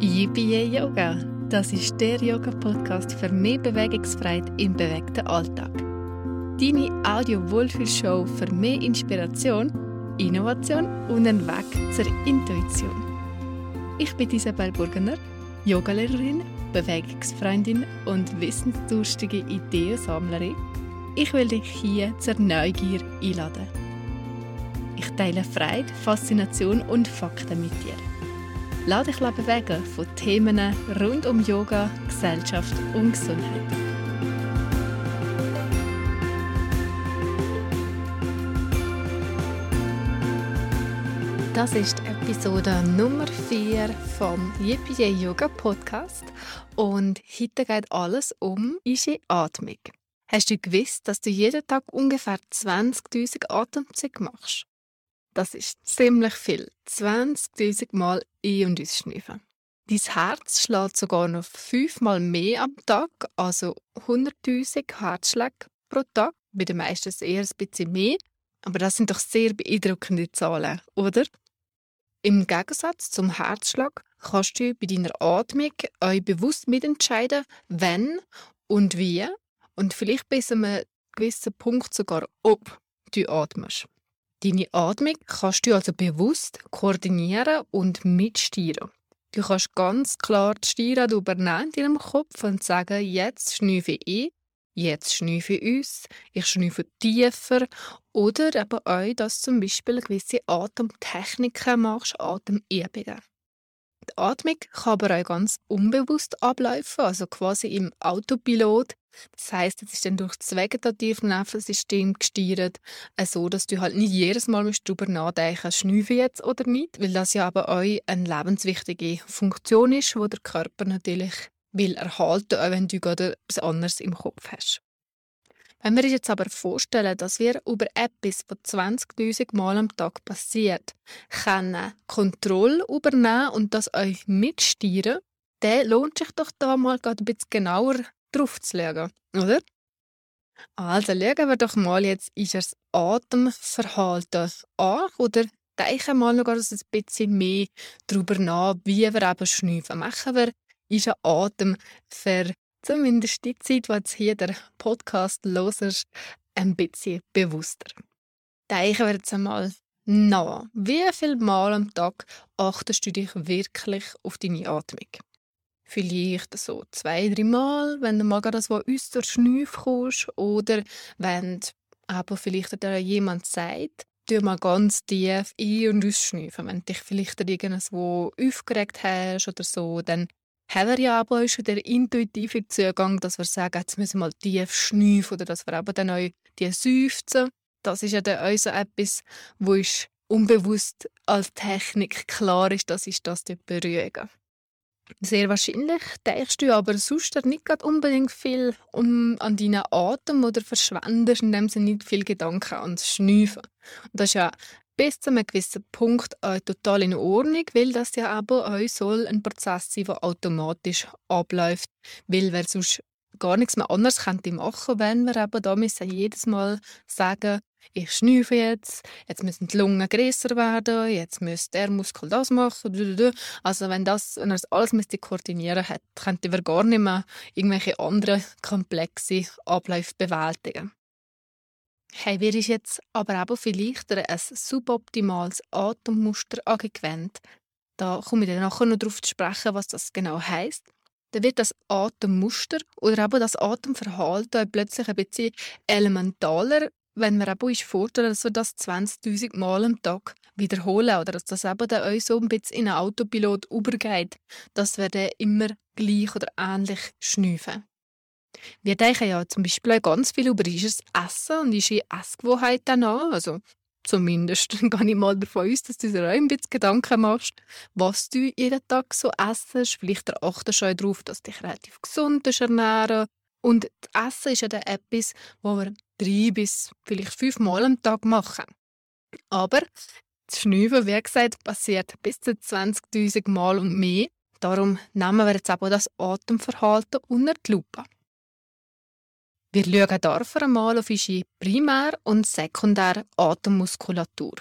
Yippie Yoga, das ist der Yoga-Podcast für mehr Bewegungsfreiheit im bewegten Alltag. Deine Audio-Wohlfühlshow für mehr Inspiration, Innovation und einen Weg zur Intuition. Ich bin Isabel Burgener, Yogalehrerin, Bewegungsfreundin und wissensdurstige Ideensammlerin. Ich will dich hier zur Neugier einladen. Ich teile Freude, Faszination und Fakten mit dir. Lass dich bewegen von Themen rund um Yoga, Gesellschaft und Gesundheit. Das ist Episode Nummer 4 vom Yippie Yoga Podcast und heute geht alles um unsere Atmung. Hast du gewusst, dass du jeden Tag ungefähr 20.000 Atemzüge machst? Das ist ziemlich viel. 20.000 Mal ein- und ausschnüffeln. Dein Herz schlägt sogar noch fünfmal mehr am Tag, also 100.000 Herzschläge pro Tag. Bei den meisten eher ein bisschen mehr. Aber das sind doch sehr beeindruckende Zahlen, oder? Im Gegensatz zum Herzschlag kannst du bei deiner Atmung euch bewusst mitentscheiden, wenn und wie und vielleicht bis zu einem gewissen Punkt sogar, ob du atmest. Deine Atmung kannst du also bewusst koordinieren und mitsteuern. Du kannst ganz klar die Steuerung übernehmen in deinem Kopf und sagen, jetzt schnüfe ich, jetzt schnüfe ich uns, ich schnüfe tiefer. Oder eben auch, dass du zum Beispiel gewisse Atemtechniken machst, Atemübungen. Die Atmung kann aber auch ganz unbewusst ablaufen, also quasi im Autopilot. Das heißt, es ist dann durch das vegetative Nervensystem gesteuert, so dass du halt nicht jedes Mal darüber nachdenken schnüfe jetzt oder nicht, weil das ja aber auch eine lebenswichtige Funktion ist, wo der Körper natürlich will erhalten, auch wenn du gerade etwas anderes im Kopf hast. Wenn wir uns jetzt aber vorstellen, dass wir über etwas, was 20.000 Mal am Tag passiert, können Kontrolle übernehmen und das euch mitsteuern, dann lohnt sich doch da mal gerade ein bisschen genauer drauf zu schauen, oder? Also schauen wir doch mal jetzt unser Atemverhalten an oder denken mal noch ein bisschen mehr darüber nach, wie wir eben schnüffeln. Machen wir unseren Atem für zumindest die Zeit, wo jetzt hier der Podcast ist, ein bisschen bewusster. Denken wir jetzt einmal nach. Wie viel Mal am Tag achtest du dich wirklich auf deine Atmung? Vielleicht so zwei, drei Mal, wenn du mal so aus der Schnüff kommst oder wenn aber vielleicht dir jemand sagt, tu mal ganz tief ein- und ausschnüffeln. Wenn dich vielleicht irgendwo aufgeregt hast oder so, dann haben wir ja aber schon den intuitiven Zugang, dass wir sagen, jetzt müssen wir mal tief schnüffeln oder dass wir aber dann auch die seufzen. Das ist ja dann auch so etwas, wo ist unbewusst als Technik klar ist, dass ich das beruhigen. Sehr wahrscheinlich denkst du aber sonst nicht gerade unbedingt viel um, an deinen Atem oder verschwendest in dem Sinne nicht viel Gedanken ans Schnüffeln. Und das ist ja bis zu einem gewissen Punkt äh, total in Ordnung, weil das ja aber auch soll ein Prozess sein, der automatisch abläuft, weil wer sonst gar nichts mehr anderes könnte machen, wenn wir eben da müssen jedes Mal sagen, ich schnüfe jetzt, jetzt müssen die Lungen größer werden, jetzt müsste der Muskel das machen. Also wenn, das, wenn er das alles müsste koordinieren hat, könnte wir gar nicht mehr irgendwelche anderen komplexe Abläufe bewältigen. Haben wir jetzt aber auch vielleicht ein suboptimales Atemmuster angewöhnt. Da komme ich dann nachher noch darauf zu sprechen, was das genau heißt. Dann wird das Atemmuster oder eben das Atemverhalten plötzlich ein bisschen elementaler, wenn wir uns vorstellen, dass wir das 20.000 Mal am Tag wiederholen oder dass das eben dann auch so ein bisschen in einen Autopilot übergeht, dass wir dann immer gleich oder ähnlich schnüffeln. Wir denken ja zum Beispiel auch ganz viel über unser Essen und unsere Essgewohnheiten an. Also zumindest gehe ich mal davon aus, dass du dir auch ein bisschen Gedanken machst, was du jeden Tag so essst. Vielleicht achtest du auch darauf, dass du dich relativ gesund ernähren Und das Essen ist ja dann etwas, wo wir drei bis vielleicht fünf Mal am Tag machen. Aber das Schnüffeln, wie gesagt, passiert bis zu 20.000 Mal und mehr. Darum nehmen wir jetzt aber das Atemverhalten unter die Lupe. Wir schauen dafür einmal auf unsere Primär- und Sekundär Atemmuskulatur.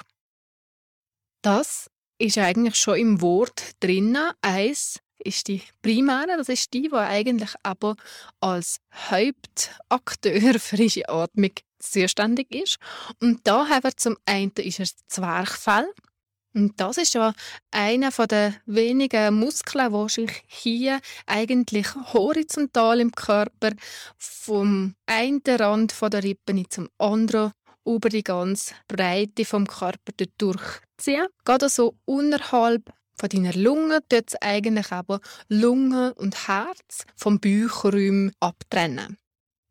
Das ist eigentlich schon im Wort drinnen, eins ist die primäre, das ist die, die eigentlich aber als Hauptakteur für unsere Atmung zuständig ist. Und da haben wir zum einen ist das Zwerchfell. Und das ist ja einer der wenigen Muskeln, die sich hier eigentlich horizontal im Körper vom einen Rand der Rippen zum anderen über die ganze Breite vom Körper durchziehen. Gerade so unterhalb von deiner Lunge tut es eigentlich aber Lunge und Herz vom Bauchraum abtrennen.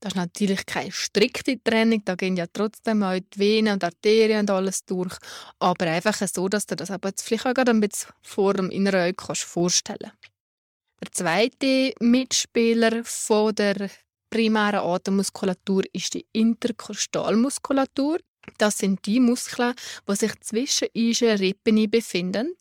Das ist natürlich keine strikte Trennung, da gehen ja trotzdem auch die Venen und Arterien und alles durch, aber einfach so, dass du das aber jetzt vielleicht auch gerade ein bisschen vor dem inneren Auge kannst vorstellen Der zweite Mitspieler von der primären Atemmuskulatur ist die Interkostalmuskulatur. Das sind die Muskeln, die sich zwischen unseren Rippen befinden.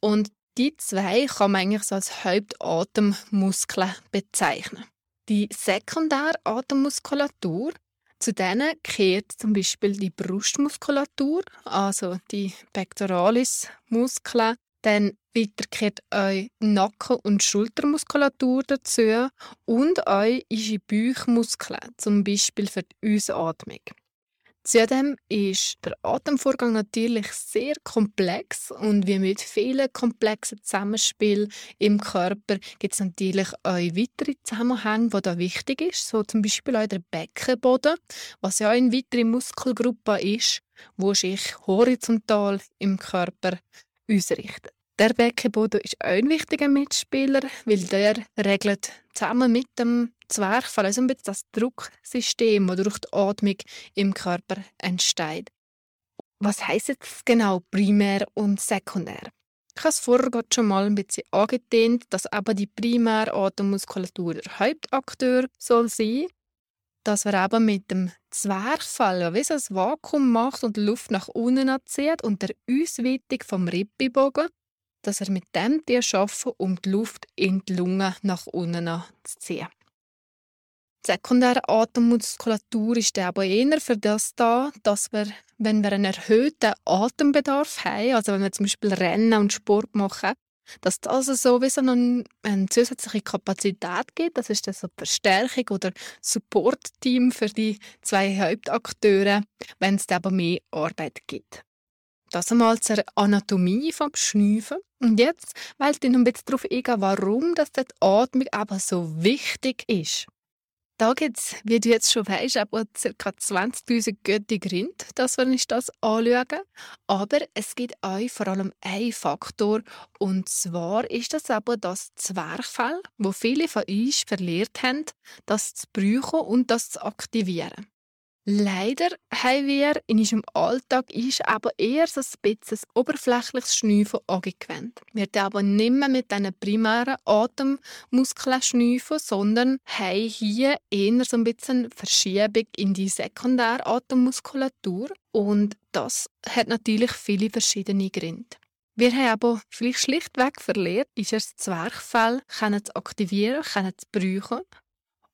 Und die zwei kann man eigentlich so als Hauptatemmuskeln bezeichnen. Die sekundäre Atemmuskulatur, zu denen gehört zum Beispiel die Brustmuskulatur, also die Pectoralis-Muskeln. Dann weiter auch die Nacken- und Schultermuskulatur dazu und unsere Bauchmuskeln, zum Beispiel für die Ausatmung. Zudem ist der Atemvorgang natürlich sehr komplex und wie mit vielen komplexen Zusammenspielen im Körper gibt es natürlich auch weitere Zusammenhänge, die da wichtig sind, so zum Beispiel auch der Beckenboden, was ja auch eine weitere Muskelgruppe ist, wo sich horizontal im Körper ausrichtet. Der Beckenboden ist ein wichtiger Mitspieler, weil der regelt zusammen mit dem Zwerchfell also das Drucksystem, das durch die Atmung im Körper entsteht. Was heisst jetzt genau primär und sekundär? Ich habe es vorher schon mal ein bisschen angedehnt, dass aber die primäre Atemmuskulatur der Hauptakteur soll sein dass wir eben mit dem Zwerchfell wie so ein Vakuum macht und Luft nach unten zieht und der Ausweitung vom Rippenbogen dass er mit dem Tier schaffen, um die Luft in die Lunge nach unten zu ziehen. Die sekundäre Atemmuskulatur ist aber eher für das da, dass wir, wenn wir einen erhöhten Atembedarf haben, also wenn wir zum Beispiel Rennen und Sport machen, dass das sowieso noch eine zusätzliche Kapazität gibt. Das ist das so Verstärkung oder Support-Team für die zwei Hauptakteure, wenn es aber mehr Arbeit gibt. Das einmal zur Anatomie vom Schnüfen. Und jetzt wollte ich noch ein bisschen darauf eingehen, warum das die Atmung aber so wichtig ist. Da gibt es, wie du jetzt schon weißt, aber ca. 20.000 göttige Gründe, dass wir uns das anschauen. Aber es gibt auch vor allem einen Faktor, und zwar ist das aber das Zwerchfell, wo viele von uns verliert haben, das zu brauchen und das zu aktivieren. Leider haben wir in unserem Alltag ist aber eher so ein bisschen oberflächliches Schnüffeln angewendet. Wir aber nicht mehr mit diesen primären Atemmuskeln schnüffeln, sondern haben hier eher so ein bisschen Verschiebung in die sekundäre Atemmuskulatur. Und das hat natürlich viele verschiedene Gründe. Wir haben aber vielleicht schlichtweg verlernt, das Zwerchfell zu aktivieren, zu brauchen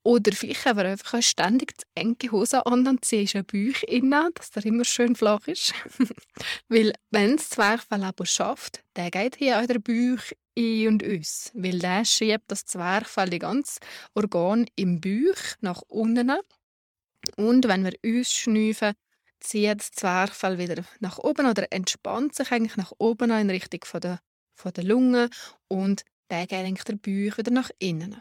oder vielleicht haben wir einfach ständig die enge Hose an und ziehst einen Bauch innen, dass der immer schön flach ist. weil wenn das Zwerchfell aber schafft, dann geht hier auch der Bauch ein und aus. Weil der schiebt das Zwerchfell die ganze Organ im Bauch nach unten. Und wenn wir ausschnüfen, zieht das Zwerchfell wieder nach oben oder entspannt sich eigentlich nach oben in Richtung von der, von der Lunge und dann geht eigentlich der Bauch wieder nach innen.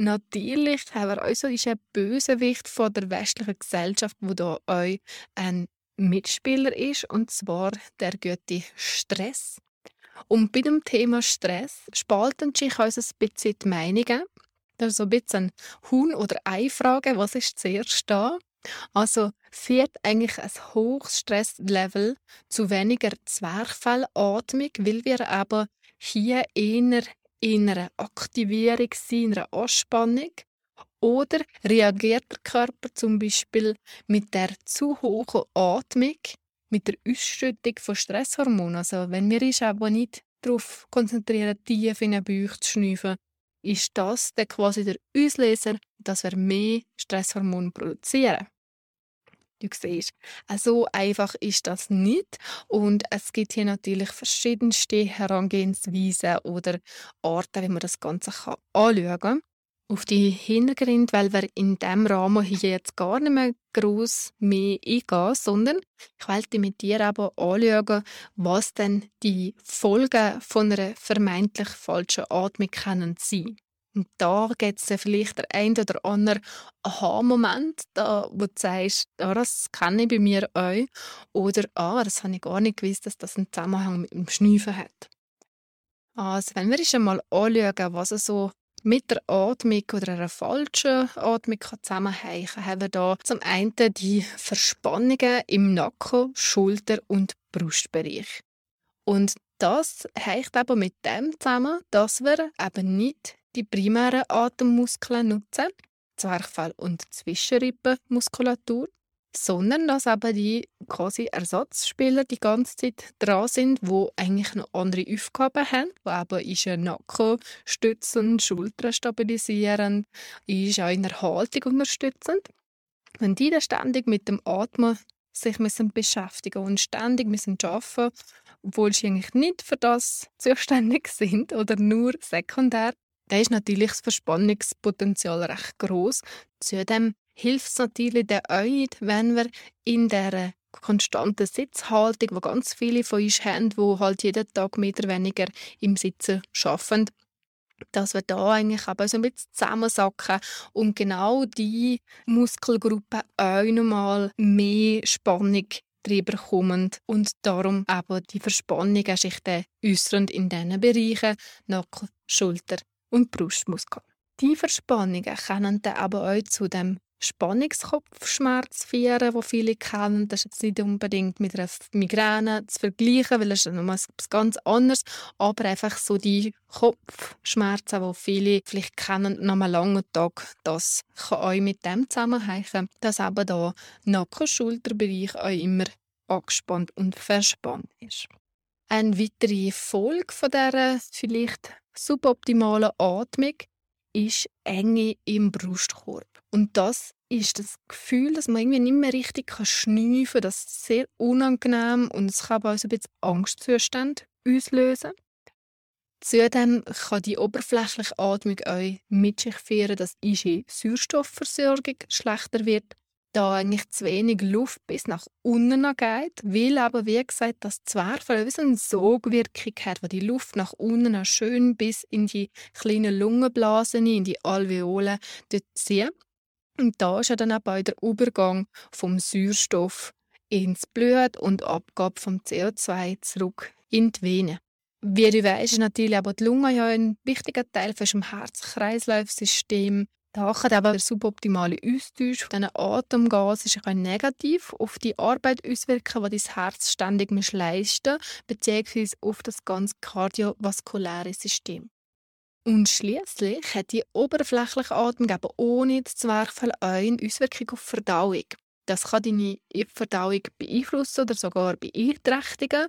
Natürlich haben wir also ist ein Bösewicht von der westlichen Gesellschaft, wo da auch ein Mitspieler ist, und zwar der gute Stress. Und bei dem Thema Stress spalten sich uns ein bisschen die Meinungen. Das ist so ein bisschen Huhn- oder Ei-Frage, was ist zuerst da? Also führt eigentlich ein hohes Stresslevel zu weniger Zwerchfellatmung, weil wir aber hier eher in einer Aktivierung sein, in einer Anspannung? Oder reagiert der Körper zum Beispiel mit der zu hohen Atmung, mit der Ausschüttung von Stresshormonen? Also wenn wir uns aber nicht darauf konzentrieren, tief in den Bauch zu schnüffeln, ist das dann quasi der Auslöser, dass wir mehr Stresshormone produzieren. Du siehst, so einfach ist das nicht. Und es gibt hier natürlich verschiedenste Herangehensweisen oder Arten, wie man das Ganze anschauen kann. Auf die Hintergründe, weil wir in diesem Rahmen hier jetzt gar nicht mehr gross mehr eingehen, sondern ich wollte mit dir aber anschauen, was denn die Folgen von einer vermeintlich falschen Atmung können sein und da gibt es vielleicht der ein oder andere Aha-Moment, wo du sagst, ah, das kenne ich bei mir auch. Oder ah, das habe ich gar nicht gewusst, dass das einen Zusammenhang mit dem Schnüffeln hat. Also, wenn wir uns einmal anschauen, was so mit der Atmung oder einer falschen Atmung zusammenhängen kann, haben wir da zum einen die Verspannungen im Nacken, Schulter- und Brustbereich. Und das hängt aber mit dem zusammen, dass wir eben nicht die primären Atemmuskeln nutzen, Zwerchfell und Zwischenrippenmuskulatur, sondern dass eben die quasi Ersatzspieler die ganze Zeit dran sind, wo eigentlich noch andere Aufgaben haben, wo eben ist ein Nacken stützend, Schultern stabilisierend, ist auch in der Haltung unterstützend. Wenn die dann ständig mit dem Atmen sich müssen beschäftigen und ständig müssen arbeiten, obwohl sie eigentlich nicht für das zuständig sind oder nur sekundär, dann ist natürlich das Verspannungspotenzial recht groß. Zudem hilft es natürlich der Eid, wenn wir in der konstanten Sitzhaltung, wo ganz viele von uns haben, die halt jeden Tag mehr oder weniger im Sitzen arbeiten, dass wir da eigentlich aber so ein bisschen zusammensacken und genau die Muskelgruppe auch nochmal mehr Spannung drüber kommen und darum aber die Verspannungen sich äußern in diesen Bereichen Nacken, Schulter und Brustmuskel. Die Verspannungen können dann aber auch zu dem Spannungskopfschmerz führen, wo viele kennen. Das ist jetzt nicht unbedingt mit einer Migräne zu vergleichen, weil es ist nochmal etwas ganz anderes. Aber einfach so die Kopfschmerzen, die viele vielleicht kennen, nach einem langen Tag, das kann auch mit dem zusammenhängen, dass eben da Nacken-Schulterbereich auch immer angespannt und verspannt ist. Eine weitere Folge von dieser vielleicht suboptimalen Atmung ist Enge im Brustkorb. Und das ist das Gefühl, dass man irgendwie nicht mehr richtig schnüffeln kann. Das ist sehr unangenehm und es kann auch so ein bisschen Angstzustände auslösen. Zudem kann die oberflächliche Atmung auch mit sich führen, dass die Sauerstoffversorgung schlechter wird da eigentlich zu wenig Luft bis nach unten geht, weil aber, wie gesagt, das Zwerchfell wie so eine Sogwirkung hat, wo die Luft nach unten schön bis in die kleinen Lungenblasen, in die Alveolen zieht. Und da ist ja dann auch der Übergang vom Sauerstoff ins Blut und Abgabe vom CO2 zurück in die Vene. Wie du weißt, ist natürlich aber die Lunge ja ein wichtiger Teil von unserem Herz-Kreislauf-System. Da kann aber der suboptimale Austausch von diesen Atemgasen auch negativ auf die Arbeit auswirken, die das Herz ständig leisten muss, beziehungsweise auf das ganze kardiovaskuläre System. Und schließlich hat die oberflächliche aber ohne das auch eine Auswirkung auf Verdauung. Das kann deine Verdauung beeinflussen oder sogar beeinträchtigen.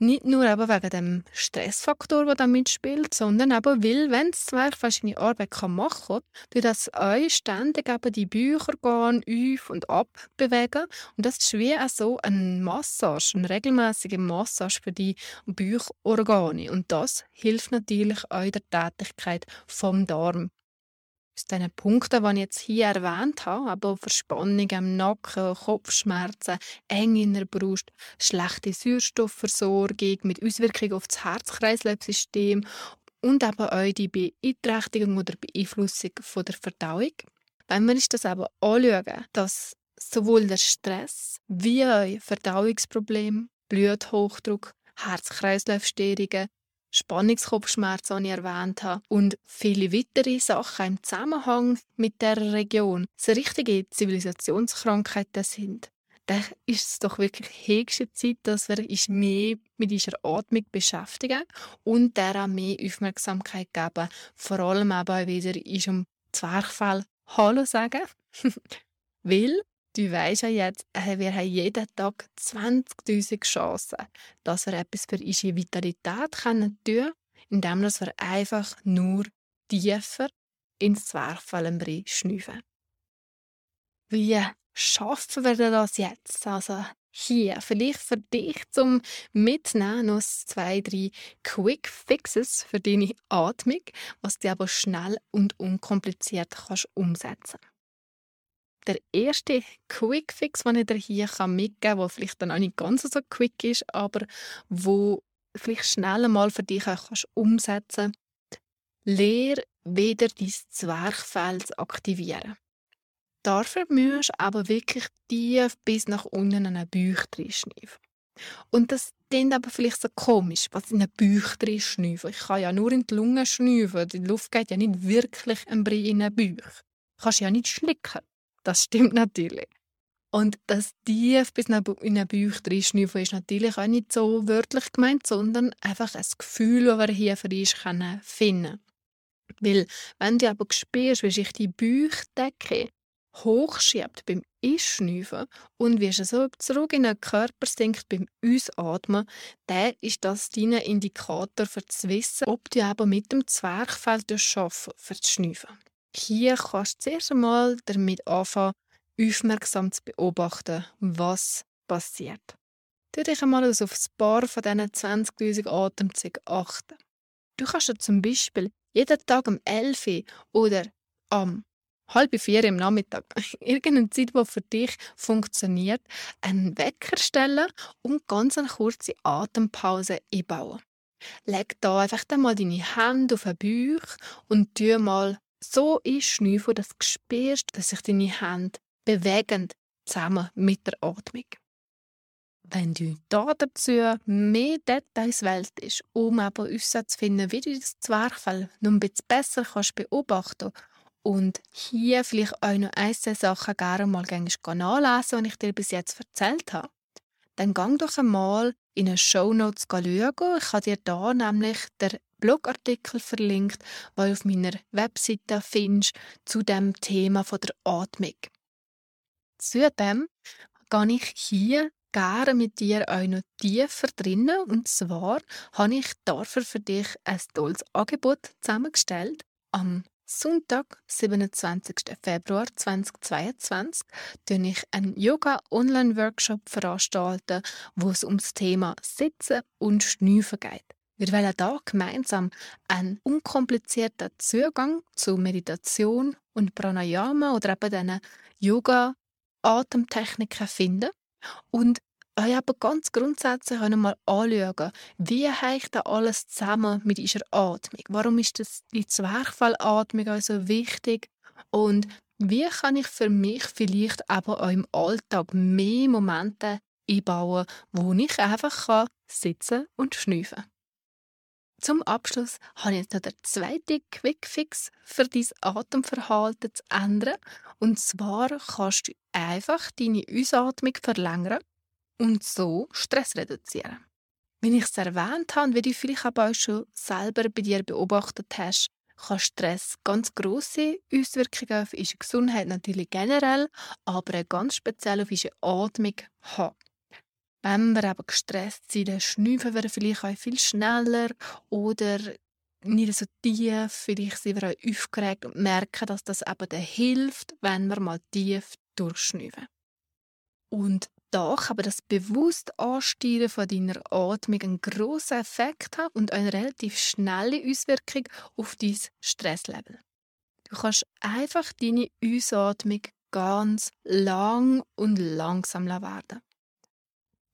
Nicht nur eben wegen dem Stressfaktor, der da mitspielt, sondern eben, weil, wenn das Zwerg verschiedene Arbeit machen kann, durch das euch ständig eben die Bücherorgane auf und ab bewegen. Und das ist wie auch so eine Massage, eine regelmäßige Massage für die Bücherorgane. Und das hilft natürlich auch der Tätigkeit vom Darm aus diesen Punkten, die ich jetzt hier erwähnt habe, aber Verspannung im Nacken, Kopfschmerzen, eng in der Brust, schlechte Sauerstoffversorgung mit Auswirkungen auf das Herz-Kreislauf-System und eben auch die Beeinträchtigung oder Beeinflussung von der Verdauung. Wenn wir uns das aber anschauen, dass sowohl der Stress wie auch Verdauungsprobleme, Bluthochdruck, Herz-Kreislauf-Störungen, Spannungskopfschmerzen, die ich erwähnt habe, und viele weitere Sachen im Zusammenhang mit der Region, so richtige Zivilisationskrankheiten sind, dann ist es doch wirklich höchste Zeit, dass wir uns mehr mit dieser Atmung beschäftigen und der mehr Aufmerksamkeit geben. Vor allem aber wieder in einem Zwerchfell Hallo sagen. Weil Du weißt ja jetzt, äh, wir haben jeden Tag 20.000 Chancen, dass wir etwas für unsere Vitalität tun können, indem wir einfach nur tiefer ins Zwerchfell schnüffeln. Wie schaffen wir das jetzt? Also hier, vielleicht für dich zum Mitnehmen noch zwei, drei Quick Fixes für deine Atmung, was du aber schnell und unkompliziert kannst umsetzen der erste Quick Fix, den ich dir hier mitgeben kann, der vielleicht dann auch nicht ganz so quick ist, aber wo vielleicht schnell mal für dich auch kannst umsetzen kannst. Lehr wieder dein zu aktivieren. Dafür musst du aber wirklich tief bis nach unten in einen Bauch schnüffeln. Und das klingt aber vielleicht so komisch, was in einen Bauch schnüffeln. Ich kann ja nur in die Lunge schnüffeln. Die Luft geht ja nicht wirklich in den Bauch. Du kannst ja nicht schlicken. Das stimmt natürlich. Und das tief bis in den Bauch reinschnüffeln ist natürlich auch nicht so wörtlich gemeint, sondern einfach ein Gefühl, das wir hier für uns finden können. Weil, wenn du aber spürst, wie sich die Bauchdecke hochschiebt beim Einschnüffeln und wie es so zurück in den Körper sinkt beim Ausatmen, dann ist das dein Indikator für zu wissen, ob du aber mit dem Zwerchfell arbeiten für das Schnüffeln. Hier kannst du zuerst einmal damit anfangen, aufmerksam zu beobachten, was passiert. Tu dich einmal auf ein paar von diesen 20.000 Atemzügen achten. Du kannst dir zum Beispiel jeden Tag um 11 Uhr oder am halb vier im Nachmittag, irgendeine Zeit, die für dich funktioniert, einen Wecker stellen und ganz eine kurze Atempause einbauen. Leg da einfach mal deine Hände auf den Bauch und tu mal so einschnüffeln, dass du spürst, dass sich deine Hände bewegen, zusammen mit der Atmung. Wenn du da dazu mehr Details wählst, um aber herauszufinden, wie du das Zwerchfell noch ein bisschen besser kannst beobachten und hier vielleicht auch noch ein, zwei Sachen gerne mal nachlesen, die ich dir bis jetzt erzählt habe, dann gang doch einmal in den Show Notes schauen. Ich habe dir da nämlich den Blogartikel verlinkt, den du auf meiner Webseite findest zu dem Thema der Atmung. Zudem gehe ich hier gerne mit dir auch noch tiefer drinnen. Und zwar habe ich dafür für dich ein tolles Angebot zusammengestellt. Am Sonntag, 27. Februar 2022, veranstalte ich einen Yoga-Online-Workshop veranstalten, wo es um das Thema Sitzen und Schnüfen geht. Wir wollen hier gemeinsam einen unkomplizierten Zugang zu Meditation und Pranayama oder eben diesen Yoga-Atemtechniken finden und euch aber ganz grundsätzlich mal anschauen, wie hängt da alles zusammen mit unserer Atmung? Warum ist das die Zwerchfellatmung also wichtig? Und wie kann ich für mich vielleicht aber auch im Alltag mehr Momente einbauen, wo ich einfach sitzen und schnüffeln kann? Zum Abschluss habe ich jetzt noch den zweiten Quickfix für dein Atemverhalten zu ändern. Und zwar kannst du einfach deine Ausatmung verlängern und so Stress reduzieren. Wie ich es erwähnt habe, wie du vielleicht aber auch schon selber bei dir beobachtet hast, kann Stress ganz große Auswirkungen auf unsere Gesundheit natürlich generell, aber ganz speziell auf unsere Atmung haben. Wenn wir aber gestresst sind, dann schnüffeln wir vielleicht auch viel schneller oder nicht so tief. Vielleicht sind wir auch aufgeregt und merken, dass das eben dann hilft, wenn wir mal tief durchschnüffeln. Und kann aber das bewusste Ansteuern von deiner Atmung einen grossen Effekt haben und eine relativ schnelle Auswirkung auf dein Stresslevel. Du kannst einfach deine Ausatmung ganz lang und langsam werden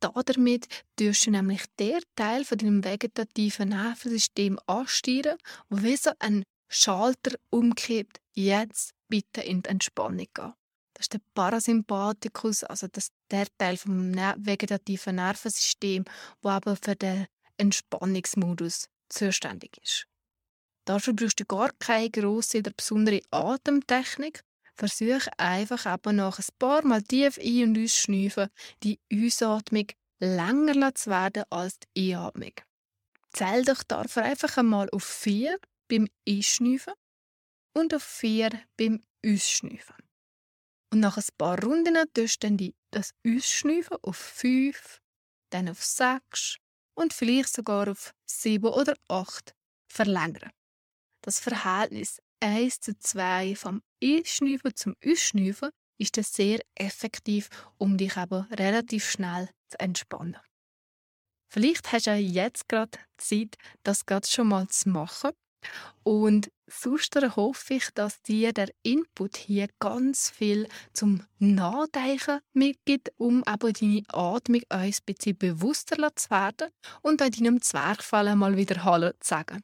damit tust du nämlich der Teil von deinem vegetativen Nervensystem ansteuern, wo wie so ein Schalter umkippt, jetzt bitte in die Entspannung gehen. Das ist der Parasympathikus, also das der Teil vom vegetativen Nervensystem, wo aber für den Entspannungsmodus zuständig ist. Dafür brauchst du gar keine grosse oder besondere Atemtechnik. Versuch einfach eben nach ein paar Mal tief ein- und ausschnüfen, die Ausatmung länger zu werden als die Einatmung. Zähl dich dafür einfach einmal auf vier beim Einschnüfen und auf vier beim Ausschnüfen. Und nach ein paar Runden tust du dann das Ausschnüfen auf fünf, dann auf sechs und vielleicht sogar auf sieben oder acht verlängern. Das Verhältnis 1 zu 2 vom Einschnüfen zum Ausschnüfen ist das sehr effektiv, um dich aber relativ schnell zu entspannen. Vielleicht hast du jetzt gerade Zeit, das gerade schon mal zu machen. Und sonst hoffe ich, dass dir der Input hier ganz viel zum Nachdenken mitgibt, um aber deine Atmung ein bisschen bewusster zu werden und an deinem Zwergfall mal wieder Hallo zu sagen.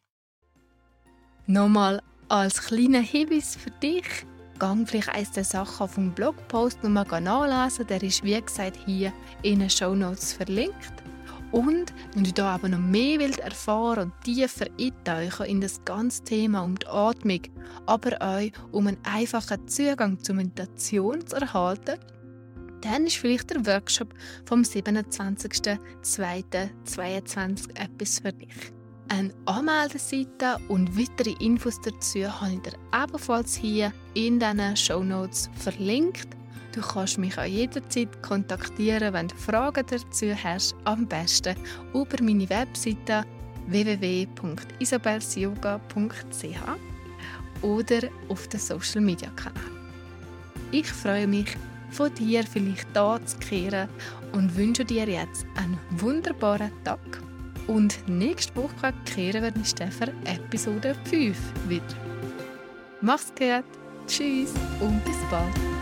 Nochmal als kleiner Hinweis für dich, gang vielleicht eins der Sachen auf dem Blogpost nochmal nachlesen. Der ist wie gesagt hier in den Show Notes verlinkt. Und wenn du da aber noch mehr willst erfahren und tiefer eintauchen in das ganze Thema um die Atmung, aber auch um einen einfachen Zugang zur Meditation zu erhalten, dann ist vielleicht der Workshop vom 27.02.2022 etwas für dich. Eine Anmeldeseite und weitere Infos dazu habe ich dir ebenfalls hier in diesen Show Notes verlinkt. Du kannst mich auch jederzeit kontaktieren, wenn du Fragen dazu hast. Am besten über meine Webseite www.isabelsyoga.ch oder auf den Social Media Kanal. Ich freue mich, von dir vielleicht da zu kehren und wünsche dir jetzt einen wunderbaren Tag. Und nächste Woche kehren wir in Stefan Episode 5 wieder. Mach's gut, tschüss und bis bald.